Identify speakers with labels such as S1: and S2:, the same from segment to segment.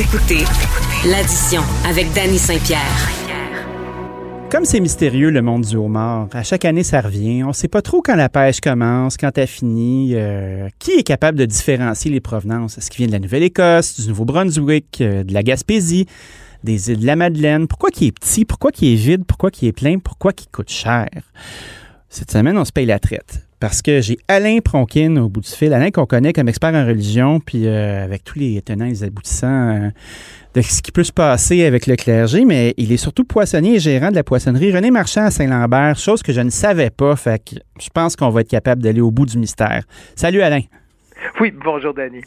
S1: Écoutez l'addition avec Danny Saint-Pierre.
S2: Comme c'est mystérieux le monde du homard, à chaque année ça revient. On sait pas trop quand la pêche commence, quand elle finit. Euh, qui est capable de différencier les provenances? Est-ce qu'il vient de la Nouvelle-Écosse, du Nouveau-Brunswick, euh, de la Gaspésie, des îles de la Madeleine? Pourquoi qu'il est petit? Pourquoi qu'il est vide? Pourquoi qu'il est plein? Pourquoi qu'il coûte cher? Cette semaine, on se paye la traite. Parce que j'ai Alain Pronkin au bout du fil. Alain qu'on connaît comme expert en religion, puis euh, avec tous les tenants et les aboutissants de ce qui peut se passer avec le clergé, mais il est surtout poissonnier et gérant de la poissonnerie René Marchand à Saint-Lambert, chose que je ne savais pas. Fait que je pense qu'on va être capable d'aller au bout du mystère. Salut Alain.
S3: Oui, bonjour Danny.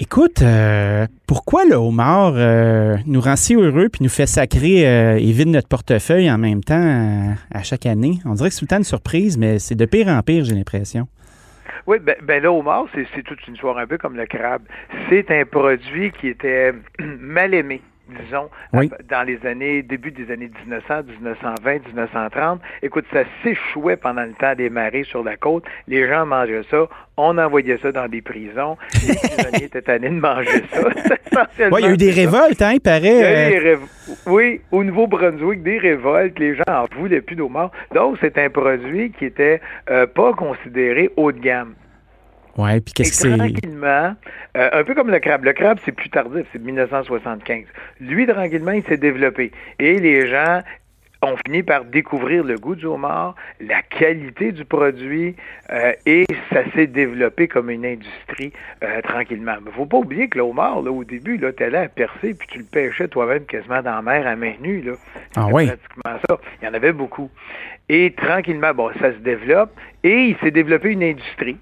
S2: Écoute, euh, pourquoi le homard euh, nous rend si heureux puis nous fait sacrer euh, et vide notre portefeuille en même temps à chaque année? On dirait que c'est tout le temps une surprise, mais c'est de pire en pire, j'ai l'impression.
S3: Oui, ben, ben homard, c'est toute une histoire un peu comme le crabe. C'est un produit qui était mal aimé disons, dans les années, début des années 1900, 1920, 1930. Écoute, ça s'échouait pendant le temps des marées sur la côte. Les gens mangeaient ça. On envoyait ça dans des prisons. Les prisonniers étaient tannés de manger ça.
S2: il y a eu des révoltes, hein, il paraît.
S3: Euh. Oui, au Nouveau-Brunswick, des révoltes. Les gens en voulaient plus d'homard. Donc, c'est un produit qui était euh, pas considéré haut de gamme.
S2: Oui, puis qu'est-ce que c'est?
S3: Tranquillement, euh, un peu comme le crabe. Le crabe, c'est plus tardif, c'est de 1975. Lui, tranquillement, il s'est développé. Et les gens ont fini par découvrir le goût du homard, la qualité du produit, euh, et ça s'est développé comme une industrie euh, tranquillement. Mais faut pas oublier que le homard, là, au début, tu allais à percer, puis tu le pêchais toi-même quasiment dans la mer à main nue. Là.
S2: Ah oui?
S3: pratiquement ça. Il y en avait beaucoup. Et tranquillement, bon, ça se développe, et il s'est développé une industrie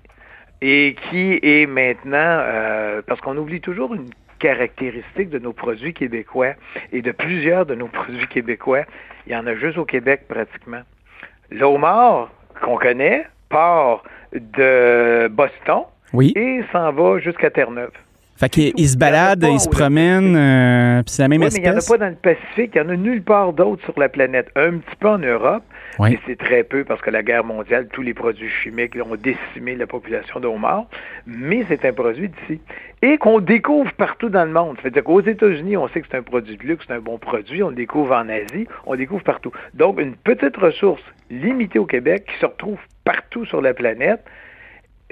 S3: et qui est maintenant, euh, parce qu'on oublie toujours une caractéristique de nos produits québécois et de plusieurs de nos produits québécois, il y en a juste au Québec pratiquement. L'homard qu'on connaît part de Boston et s'en va jusqu'à Terre-Neuve.
S2: Fait qu'il se balade, il se promène, euh, puis c'est la même
S3: oui,
S2: espèce.
S3: Mais il n'y en a pas dans le Pacifique, il n'y en a nulle part d'autre sur la planète. Un petit peu en Europe, mais c'est très peu parce que la guerre mondiale, tous les produits chimiques ont décimé la population de homards. Mais c'est un produit d'ici. Et qu'on découvre partout dans le monde. Fait qu'aux États-Unis, on sait que c'est un produit de luxe, c'est un bon produit. On le découvre en Asie, on le découvre partout. Donc, une petite ressource limitée au Québec qui se retrouve partout sur la planète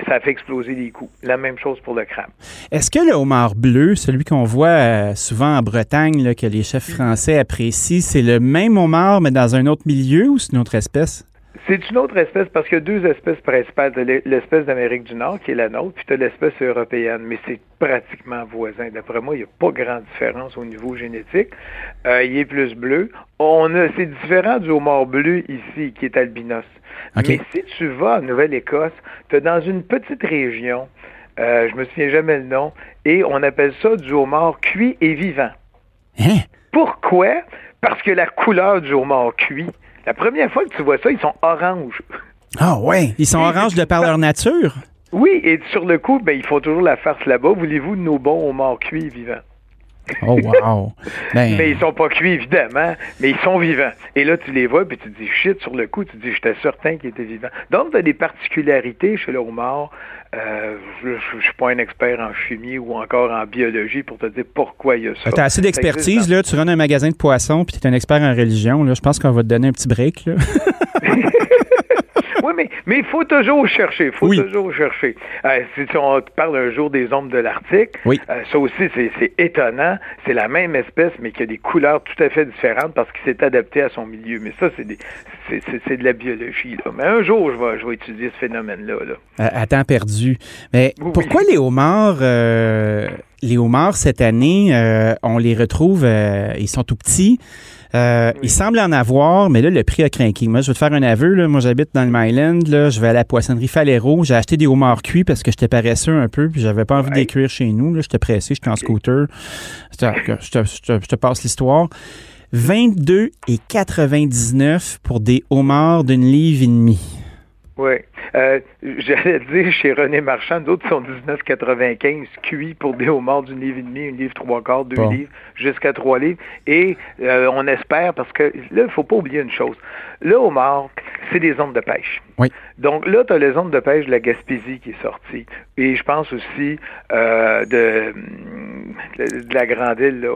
S3: ça fait exploser les coûts. La même chose pour le crabe.
S2: Est-ce que le homard bleu, celui qu'on voit euh, souvent en Bretagne, que les chefs français apprécient, c'est le même homard, mais dans un autre milieu ou c'est une autre espèce?
S3: C'est une autre espèce parce qu'il y a deux espèces principales. l'espèce d'Amérique du Nord qui est la nôtre, puis tu as l'espèce européenne, mais c'est pratiquement voisin. D'après moi, il n'y a pas grande différence au niveau génétique. Euh, il est plus bleu. On a, c'est différent du homard bleu ici, qui est albinos. Mais si tu vas en Nouvelle-Écosse, tu es dans une petite région, euh, je me souviens jamais le nom, et on appelle ça du homard cuit et vivant.
S2: Hein?
S3: Pourquoi? Parce que la couleur du homard cuit, la première fois que tu vois ça, ils sont oranges.
S2: Ah ouais, ils sont oranges de par leur nature?
S3: Oui, et sur le coup, ben, il faut toujours la farce là-bas. Voulez-vous de nos bons homards cuits vivants?
S2: Oh, wow!
S3: Ben. mais ils sont pas cuits, évidemment, mais ils sont vivants. Et là, tu les vois, puis tu te dis, shit, sur le coup, tu te dis, j'étais certain qu'ils étaient vivants. Donc, tu as des particularités chez le homard. Euh, je ne suis pas un expert en chimie ou encore en biologie pour te dire pourquoi il y a ça.
S2: Tu as assez d'expertise, là. Tu rentres un magasin de poissons, puis tu es un expert en religion. Là. Je pense qu'on va te donner un petit break, là.
S3: Oui, mais mais il faut toujours chercher. Il faut toujours chercher. Euh, si on parle un jour des ombres de l'Arctique,
S2: oui.
S3: Euh, ça aussi, c'est étonnant. C'est la même espèce, mais qui a des couleurs tout à fait différentes parce qu'il s'est adapté à son milieu. Mais ça, c'est de la biologie. Là. Mais un jour, je vais, je vais étudier ce phénomène-là. Là.
S2: à temps perdu. Mais pourquoi les homards, euh, les homards, cette année, on les retrouve, ils sont tout petits. Euh, il semble en avoir, mais là, le prix a craqué. Moi, je vais te faire un aveu. Là. Moi, j'habite dans le Myland. Là. Je vais à la poissonnerie Falero. J'ai acheté des homards cuits parce que j'étais paresseux un peu, puis j'avais pas envie ouais. d'écrire chez nous. J'étais pressé, j'étais en scooter. Je te, je te passe l'histoire. 22 et 99 pour des homards d'une livre et demie.
S3: Oui. Euh, J'allais dire chez René Marchand, d'autres sont 19,95 cuits pour des homards d'une livre et demi, une livre trois quarts, deux livres, jusqu'à trois livres. Et euh, on espère, parce que là, il ne faut pas oublier une chose. Le homard, c'est des zones de pêche.
S2: Oui.
S3: Donc là, tu as les zones de pêche de la Gaspésie qui est sortie. Et je pense aussi euh, de de la grande île,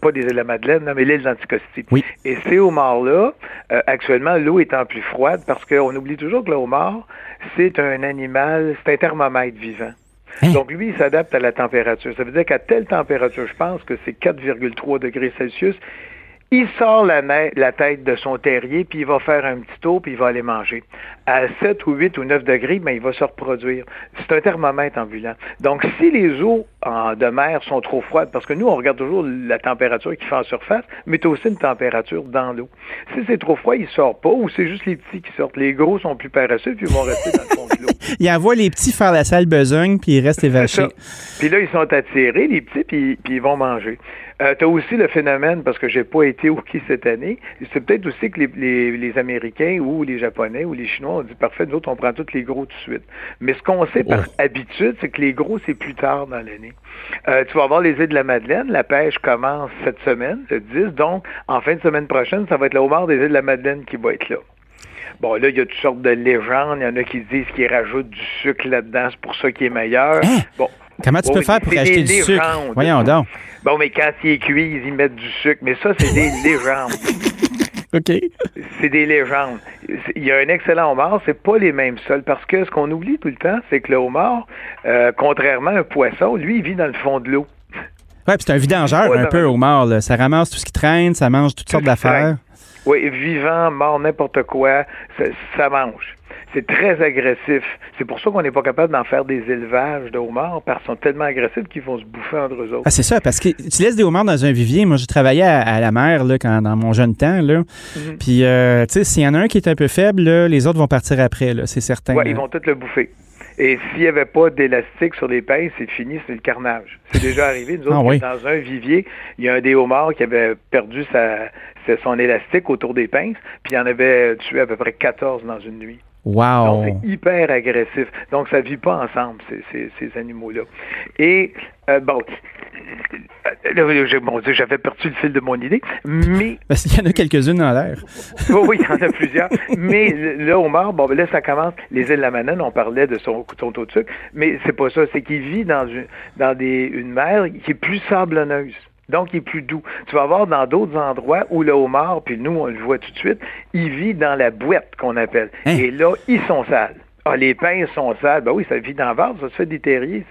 S3: pas des îles de la Madeleine, mais l'île d'Anticosti. Et ces homards-là, euh, actuellement, l'eau étant plus froide, parce qu'on oublie toujours que le homard, c'est un animal, c'est un thermomètre vivant. Hein? Donc, lui, il s'adapte à la température. Ça veut dire qu'à telle température, je pense que c'est 4,3 degrés Celsius, il sort la, la, tête de son terrier, puis il va faire un petit tour, puis il va aller manger. À 7 ou 8 ou 9 degrés, ben, il va se reproduire. C'est un thermomètre ambulant. Donc, si les eaux en, de mer sont trop froides, parce que nous, on regarde toujours la température qui fait en surface, mais tu as aussi une température dans l'eau. Si c'est trop froid, il ne sort pas, ou c'est juste les petits qui sortent. Les gros sont plus paresseux, puis ils vont rester dans le fond de l'eau.
S2: il envoie les petits faire la sale besogne, puis ils restent évachés.
S3: Puis là, ils sont attirés, les petits, puis, puis ils vont manger. Euh, tu as aussi le phénomène, parce que j'ai pas été au qui cette année, c'est peut-être aussi que les, les, Américains ou les Japonais ou les Chinois ont dit parfait, nous autres, on prend tous les gros tout de suite. Mais ce qu'on sait par habitude, c'est que les gros, c'est plus tard dans l'année. Euh, tu vas voir les îles de la Madeleine, la pêche commence cette semaine, le 10, donc en fin de semaine prochaine, ça va être le homard des îles de la Madeleine qui va être là. Bon, là, il y a toutes sortes de légendes. Il y en a qui disent qu'ils rajoutent du sucre là-dedans, c'est pour ça qu'il est meilleur.
S2: Hein? Bon, Comment tu peux faire pour acheter du sucre? Voyons donc.
S3: Bon, mais quand il est cuit, ils y mettent du sucre. Mais ça, c'est des légendes.
S2: OK.
S3: C'est des légendes. Il y a un excellent homard, c'est pas les mêmes sols. Parce que ce qu'on oublie tout le temps, c'est que le homard, euh, contrairement à un poisson, lui, il vit dans le fond de l'eau.
S2: Oui, c'est un vidangeur un peu, homard. Là. Ça ramasse tout ce qui traîne, ça mange toutes sortes d'affaires.
S3: Oui, vivant, mort, n'importe quoi, ça mange c'est très agressif. C'est pour ça qu'on n'est pas capable d'en faire des élevages de homards parce qu'ils sont tellement agressifs qu'ils vont se bouffer entre eux autres.
S2: Ah, c'est ça, parce que tu laisses des homards dans un vivier. Moi, j'ai travaillé à, la mer là, quand, dans mon jeune temps. Là. Mhm. Puis, euh, tu sais, s'il y en a un qui est un peu faible, les autres vont partir après, c'est certain.
S3: Oui, ils vont tous le bouffer. Et s'il n'y avait pas d'élastique sur les pinces, c'est fini, c'est le carnage. C'est déjà arrivé. Nous autres, ah dans un vivier, il y a un des homards qui avait perdu sa, son élastique autour des pinces, puis il en avait tué à peu près 14 dans une nuit.
S2: Wow.
S3: Donc, c'est hyper agressif. Donc, ça ne vit pas ensemble, ces, ces, animaux-là. Et, euh, bon, bon j'avais perdu le fil de mon idée, mais...
S2: Parce qu'il y en a quelques-unes dans l'air.
S3: oui, oui, il y en a plusieurs. mais là, au Mar, bon, ben là, ça commence. Les îles de la Manane, on parlait de son, son taux de sucre, mais c'est pas ça. C'est qu'il vit dans, une, dans des, une mer qui est plus sablonneuse. Donc, il est plus doux. Tu vas voir dans d'autres endroits où le homard, puis nous, on le voit tout de suite, il vit dans la boîte qu'on appelle. Hein? Et là, ils sont sales. Ah, les pins sont sales. Ben oui, ça vit dans le vase, ça se fait des terriers,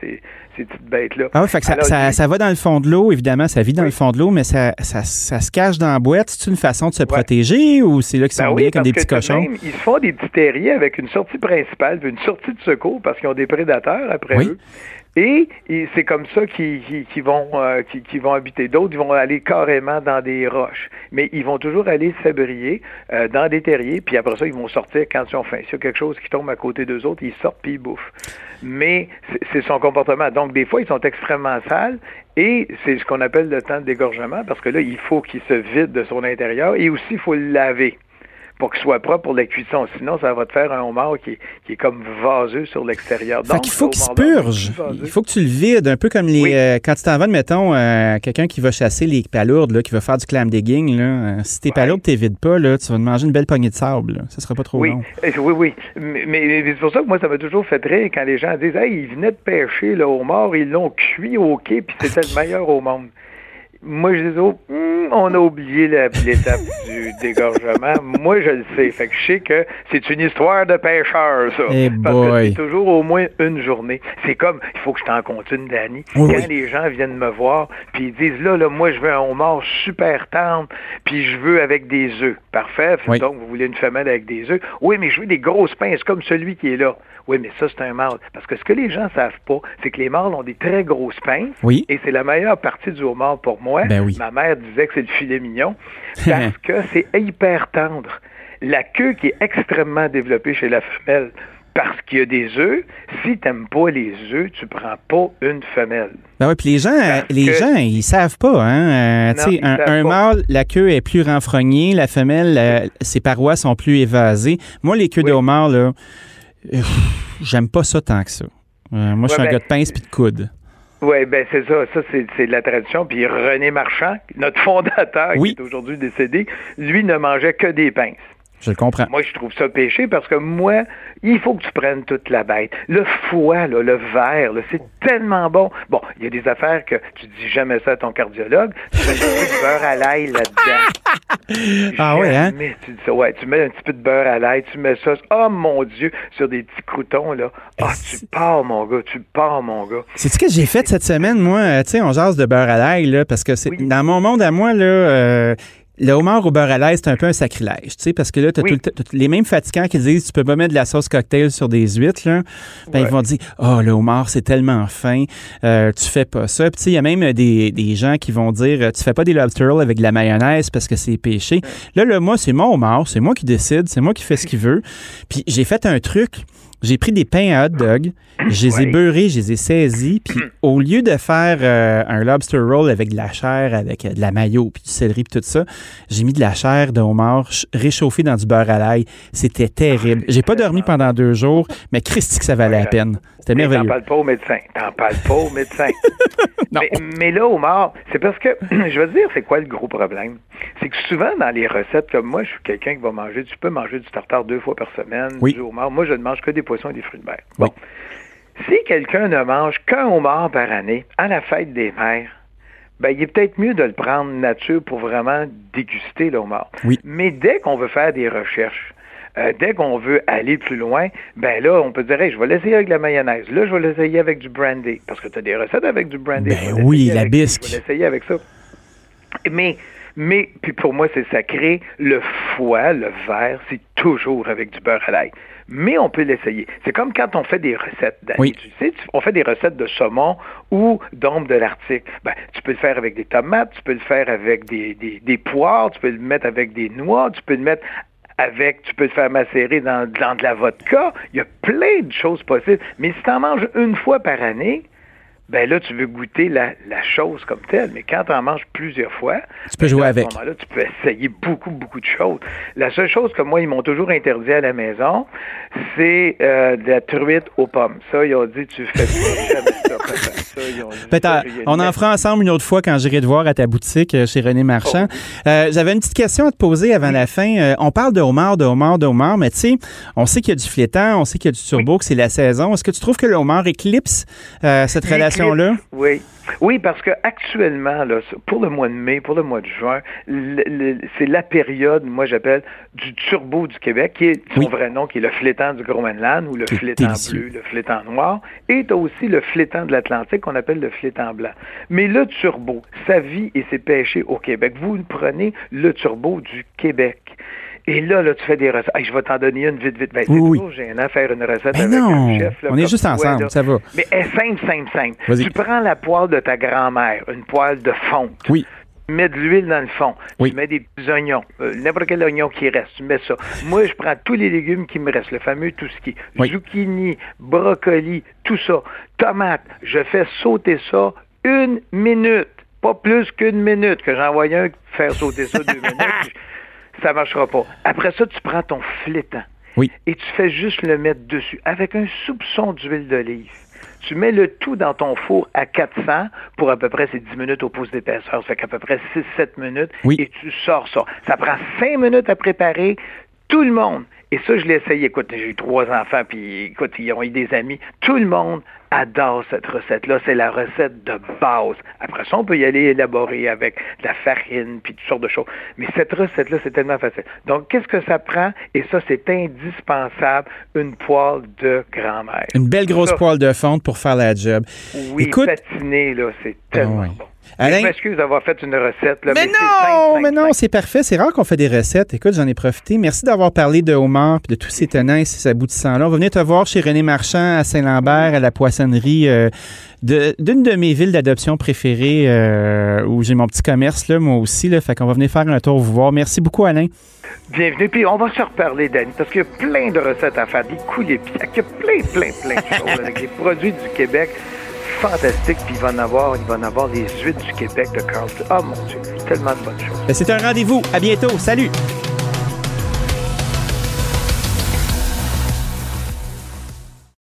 S3: ces, petites bêtes-là.
S2: Ah oui, fait que ça, ça, va dans le fond de l'eau, évidemment, ça vit dans le fond de l'eau, mais ça, ça, se cache dans la boîte. C'est une façon de se protéger ou c'est là qu'ils sont ben comme des petits cochons?
S3: ils se font des petits terriers avec une sortie principale, une sortie de secours parce qu'ils ont des prédateurs après eux. Et, c'est comme ça qu'ils vont, euh, vont habiter. D'autres, ils vont aller carrément dans des roches. Mais ils vont toujours aller s'abrier euh, dans des terriers, puis après ça, ils vont sortir quand ils ont faim. S'il y a quelque chose qui tombe à côté d'eux autres, ils sortent puis ils bouffent. Mais c'est son comportement. Donc, des fois, ils sont extrêmement sales et c'est ce qu'on appelle le temps de dégorgement parce que là, il faut qu'il se vide de son intérieur et aussi, il faut le laver pour qu'il soit propre pour la cuisson. Sinon, ça va te faire un homard qui, est comme vaseux sur l'extérieur.
S2: Donc, il faut qu'il se purge. Il faut que tu le vides, un peu comme les euh, quand tu t'en vas, mettons, euh, quelqu'un qui va chasser les palourdes, là, qui va faire du clam digging. Là, euh, si tes palourdes, tu vides pas, là, tu vas te manger une belle poignée de sable. Là. Ça sera pas trop
S3: oui.
S2: long.
S3: Oui, oui. Mais, c'est pour ça que moi, ça m'a toujours fait rire quand les gens disent Hey, ils venaient de pêcher le homard, ils l'ont cuit au quai, puis c'était le meilleur au monde moi, je dis, oh, hmm, on a oublié l'étape du dégorgement. Moi, je le sais. Fait que je sais que c'est une histoire de pêcheur, ça.
S2: Hey
S3: parce que c'est toujours au moins une journée. C'est comme, il faut que je t'en continue, Danny. Quand les gens viennent me voir, puis ils disent, là, là, moi, je veux un homard super tendre, puis je veux avec des œufs. Parfait. Donc, vous voulez une femelle avec des œufs? Oui, mais je veux des grosses pinces comme celui qui est là. Oui, mais ça, c'est un mâle. Parce que ce que les gens savent pas, c'est que les mâles ont des très grosses pinces.
S2: Oui.
S3: Et c'est la meilleure partie du homard pour moi.
S2: Ben
S3: Ma mère disait que c'est le filet mignon. Parce que c'est hyper tendre. La queue qui est extrêmement développée chez la femelle parce qu'il y a des œufs. Si tu n'aimes pas les œufs, tu prends pas une femelle.
S2: Ben oui, puis les gens, les gens, ils savent pas. Hein? Euh, un, un mâle, la queue est plus renfrognée, la femelle, euh, ses parois sont plus évasées. Moi, les queues de homard, là, J'aime pas ça tant que ça. Euh, moi, je suis un ben, gars de pince puis de coude.
S3: Oui, ben c'est ça. Ça, c'est de la tradition. Puis René Marchand, notre fondateur, qui est aujourd'hui décédé, lui ne mangeait que des pinces.
S2: Je le comprends.
S3: Moi, je trouve ça péché parce que moi, il faut que tu prennes toute la bête. Le foie, là, le verre, c'est tellement bon. Bon, il y a des affaires que tu dis jamais ça à ton cardiologue. Tu mets un petit peu de beurre à l'ail là-dedans.
S2: ah oui, hein?
S3: Tu dis ça, ouais, tu mets un petit peu de beurre à l'ail, tu mets ça, oh mon Dieu, sur des petits croutons, là. Ah, tu pars, mon gars, tu pars, mon gars.
S2: C'est ce que j'ai fait cette semaine, moi? Euh, tu sais, on jase de beurre à l'ail, là, parce que c'est dans mon monde à moi, là, euh, le homard au beurre à l'ail, c'est un peu un sacrilège, tu sais, parce que là, tu as, les mêmes fatigants qui disent tu peux pas mettre de la sauce cocktail sur des huîtres, là. Ben, ils vont dire Oh, le homard, c'est tellement fin, euh, tu fais pas ça. Puis, tu sais, il y a même des, des, gens qui vont dire Tu fais pas des lobster rolls avec de la mayonnaise parce que c'est péché. Là, là, moi, c'est mon homard, c'est moi qui décide, c'est moi qui fais ce qu'il veut. Puis, j'ai fait un truc. J'ai pris des pains à hot dog, je les ai beurrés, je les ai saisis, puis au lieu de faire euh, un lobster roll avec de la chair, avec euh, de la mayo, puis du céleri, puis tout ça, j'ai mis de la chair de homard réchauffée dans du beurre à l'ail. C'était terrible. J'ai pas dormi pendant deux jours, mais Christy que ça valait la peine. C'était merveilleux.
S3: T'en parles pas au médecin. T'en parles pas au médecin. mais, mais, là, homard, c'est parce que, je veux dire, c'est quoi le gros problème? C'est que souvent, dans les recettes, comme moi, je suis quelqu'un qui va manger, tu peux manger du tartare deux fois par semaine,
S2: oui.
S3: du homard. Moi, je ne mange que des poissons et des fruits de mer. Bon. Si quelqu'un ne mange qu'un homard par année à la fête des mères, ben, il est peut-être mieux de le prendre nature pour vraiment déguster le homard.
S2: Oui.
S3: Mais dès qu'on veut faire des recherches, euh, dès qu'on veut aller plus loin, ben là, on peut dire, je vais l'essayer avec la mayonnaise. Là, je vais l'essayer avec du brandy. Parce que tu as des recettes avec du brandy.
S2: Ben oui, la bisque.
S3: Je vais l'essayer avec ça. Mais, mais, puis pour moi, c'est sacré. Le foie, le verre, c'est toujours avec du beurre à l'ail mais on peut l'essayer. C'est comme quand on fait des recettes,
S2: oui.
S3: tu sais, on fait des recettes de saumon ou d'ombre de l'Arctique. Ben, tu peux le faire avec des tomates, tu peux le faire avec des, des, des poires, tu peux le mettre avec des noix, tu peux le mettre avec, tu peux le faire macérer dans, dans de la vodka. Il y a plein de choses possibles. Mais si tu en manges une fois par année, ben là, tu veux goûter la, la chose comme telle. Mais quand tu en manges plusieurs fois,
S2: tu peux jouer avec.
S3: À ce moment-là, tu peux essayer beaucoup, beaucoup de choses. La seule chose que moi, ils m'ont toujours interdit à la maison, c'est euh, de la truite aux pommes. Ça, ils ont dit, tu fais jamais ça. ça
S2: ils ont dit, on en fera ensemble une autre fois quand j'irai te voir à ta boutique euh, chez René Marchand. Oh. Euh, J'avais une petite question à te poser avant la fin. Euh, on parle de homard, de homard, de homard, mais tu sais, on sait qu'il y a du flétan, on sait qu'il y a du turbo, oui. que c'est la saison. Est-ce que tu trouves que le homard éclipse cette relation
S3: Oui. Oui, parce que actuellement, là, pour le mois de mai, pour le mois de juin, c'est la période, moi j'appelle, du turbo du Québec, qui est son oui. vrai nom, qui est le flétan du Groenland ou le flétan bleu, le flétan noir, et as aussi le flétan de l'Atlantique qu'on appelle le flétan blanc. Mais le turbo, sa vie et ses péchés au Québec, vous prenez le turbo du Québec. Et là, là, tu fais des recettes. Hey, je vais t'en donner une vite, vite. Ben,
S2: oui,
S3: c'est toujours gênant faire une recette
S2: ben
S3: avec
S2: non.
S3: un chef. Là,
S2: On est juste ensemble, ça va.
S3: Mais elle est simple, simple, simple. Tu prends la poêle de ta grand-mère, une poêle de fonte.
S2: Oui.
S3: Tu mets de l'huile dans le fond.
S2: Oui.
S3: Tu mets des petits oignons. Euh, N'importe quel oignon qui reste, tu mets ça. Moi, je prends tous les légumes qui me restent, le fameux tout ce qui
S2: Oui.
S3: Zucchini, brocoli, tout ça. Tomate, je fais sauter ça une minute. Pas plus qu'une minute que j'envoie un faire sauter ça deux minutes ça marchera pas. Après ça, tu prends ton flétan.
S2: Oui.
S3: Et tu fais juste le mettre dessus avec un soupçon d'huile d'olive. Tu mets le tout dans ton four à 400 pour à peu près c'est 10 minutes au pouce d'épaisseur. Ça fait qu'à peu près 6-7 minutes.
S2: Oui.
S3: Et tu sors ça. Ça prend 5 minutes à préparer. Tout le monde. Et ça, je l'ai essayé. Écoute, j'ai eu trois enfants, puis écoute, ils ont eu des amis. Tout le monde adore cette recette-là. C'est la recette de base. Après ça, on peut y aller élaborer avec de la farine, puis toutes sortes de choses. Mais cette recette-là, c'est tellement facile. Donc, qu'est-ce que ça prend? Et ça, c'est indispensable, une poêle de grand-mère.
S2: Une belle grosse
S3: ça,
S2: poêle de fonte pour faire la job.
S3: Oui,
S2: Écoute,
S3: patinée, là, c'est tellement
S2: oui.
S3: bon.
S2: Alain-
S3: Je m'excuse d'avoir fait une recette. Là,
S2: Mais,
S3: mais,
S2: non, mais non, c'est parfait. C'est rare qu'on fait des recettes. Écoute, j'en ai profité. Merci d'avoir parlé de homard et de tous ces tenants et ces aboutissants-là. On va venir te voir chez René Marchand à Saint-Lambert, à la poissonnerie euh, d'une de, mes villes d'adoption préférées euh, où j'ai mon petit commerce, là, moi aussi. Là, fait qu'on va venir faire un tour vous voir. Merci beaucoup, Alain.
S3: Bienvenue. Puis on va se reparler, Danny, parce qu'il y a plein de recettes à faire, des coulées pieds, il y a plein, plein, plein de choses avec des produits du Québec fantastiques. Puis il va en avoir, il va avoir des huîtres du Québec de Carlton. Oh mon Dieu, tellement de bonnes choses.
S2: Ben, C'est un rendez-vous. À bientôt. Salut.